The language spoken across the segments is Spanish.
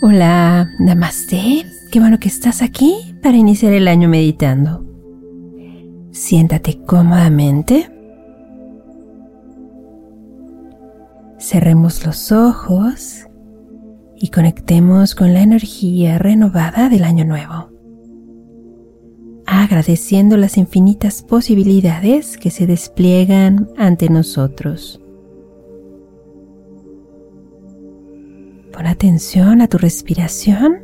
Hola, Namaste. Qué bueno que estás aquí para iniciar el año meditando. Siéntate cómodamente. Cerremos los ojos y conectemos con la energía renovada del año nuevo, agradeciendo las infinitas posibilidades que se despliegan ante nosotros. Pon atención a tu respiración.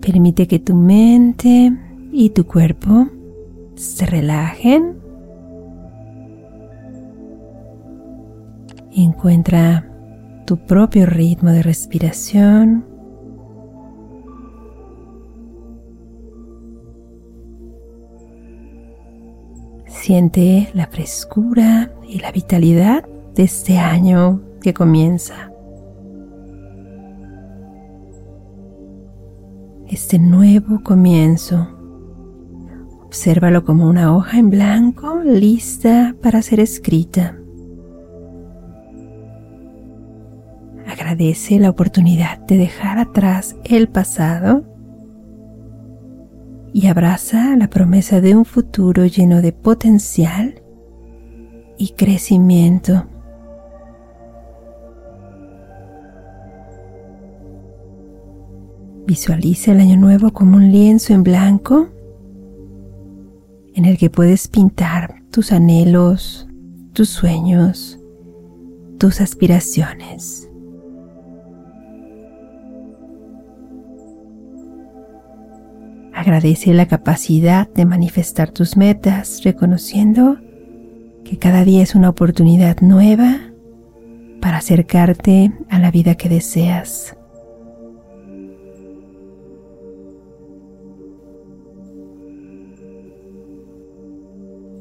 Permite que tu mente y tu cuerpo se relajen. Encuentra tu propio ritmo de respiración. Siente la frescura y la vitalidad este año que comienza. Este nuevo comienzo. Obsérvalo como una hoja en blanco lista para ser escrita. Agradece la oportunidad de dejar atrás el pasado y abraza la promesa de un futuro lleno de potencial y crecimiento. Visualiza el año nuevo como un lienzo en blanco en el que puedes pintar tus anhelos, tus sueños, tus aspiraciones. Agradece la capacidad de manifestar tus metas, reconociendo que cada día es una oportunidad nueva para acercarte a la vida que deseas.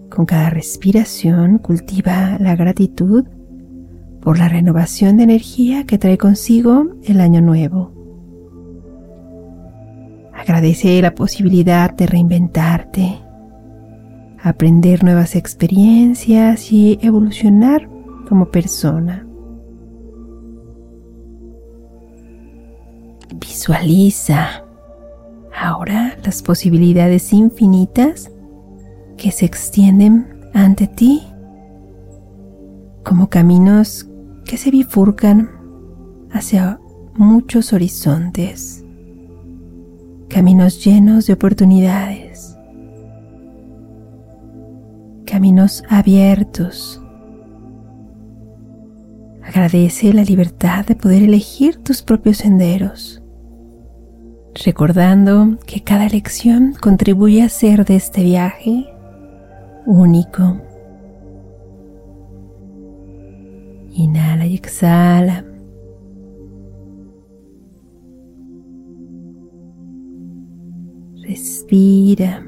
Con cada respiración cultiva la gratitud por la renovación de energía que trae consigo el año nuevo. Agradece la posibilidad de reinventarte, aprender nuevas experiencias y evolucionar como persona. Visualiza ahora las posibilidades infinitas que se extienden ante ti como caminos que se bifurcan hacia muchos horizontes, caminos llenos de oportunidades, caminos abiertos. Agradece la libertad de poder elegir tus propios senderos, recordando que cada elección contribuye a hacer de este viaje único. Inhala y exhala. Respira.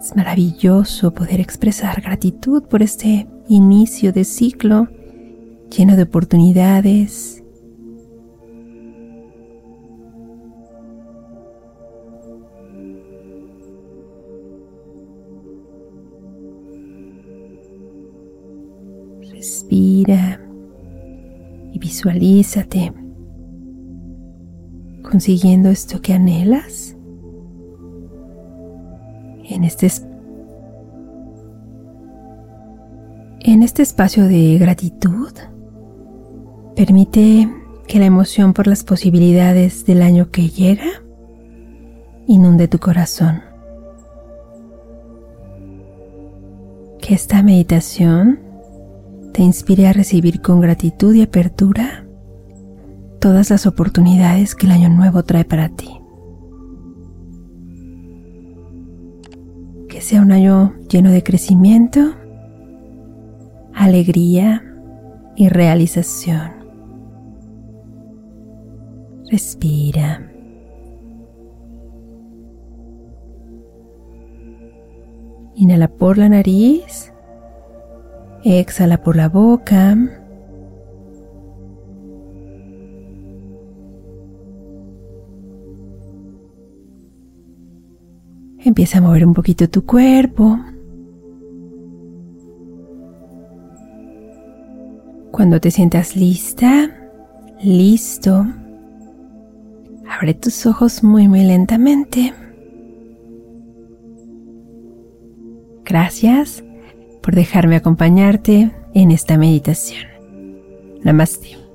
Es maravilloso poder expresar gratitud por este inicio de ciclo lleno de oportunidades Respira y visualízate consiguiendo esto que anhelas en este en este espacio de gratitud permite que la emoción por las posibilidades del año que llega inunde tu corazón. Que esta meditación te inspire a recibir con gratitud y apertura todas las oportunidades que el año nuevo trae para ti. Que sea un año lleno de crecimiento, alegría y realización. Respira. Inhala por la nariz Exhala por la boca. Empieza a mover un poquito tu cuerpo. Cuando te sientas lista, listo, abre tus ojos muy muy lentamente. Gracias por dejarme acompañarte en esta meditación. Namaste.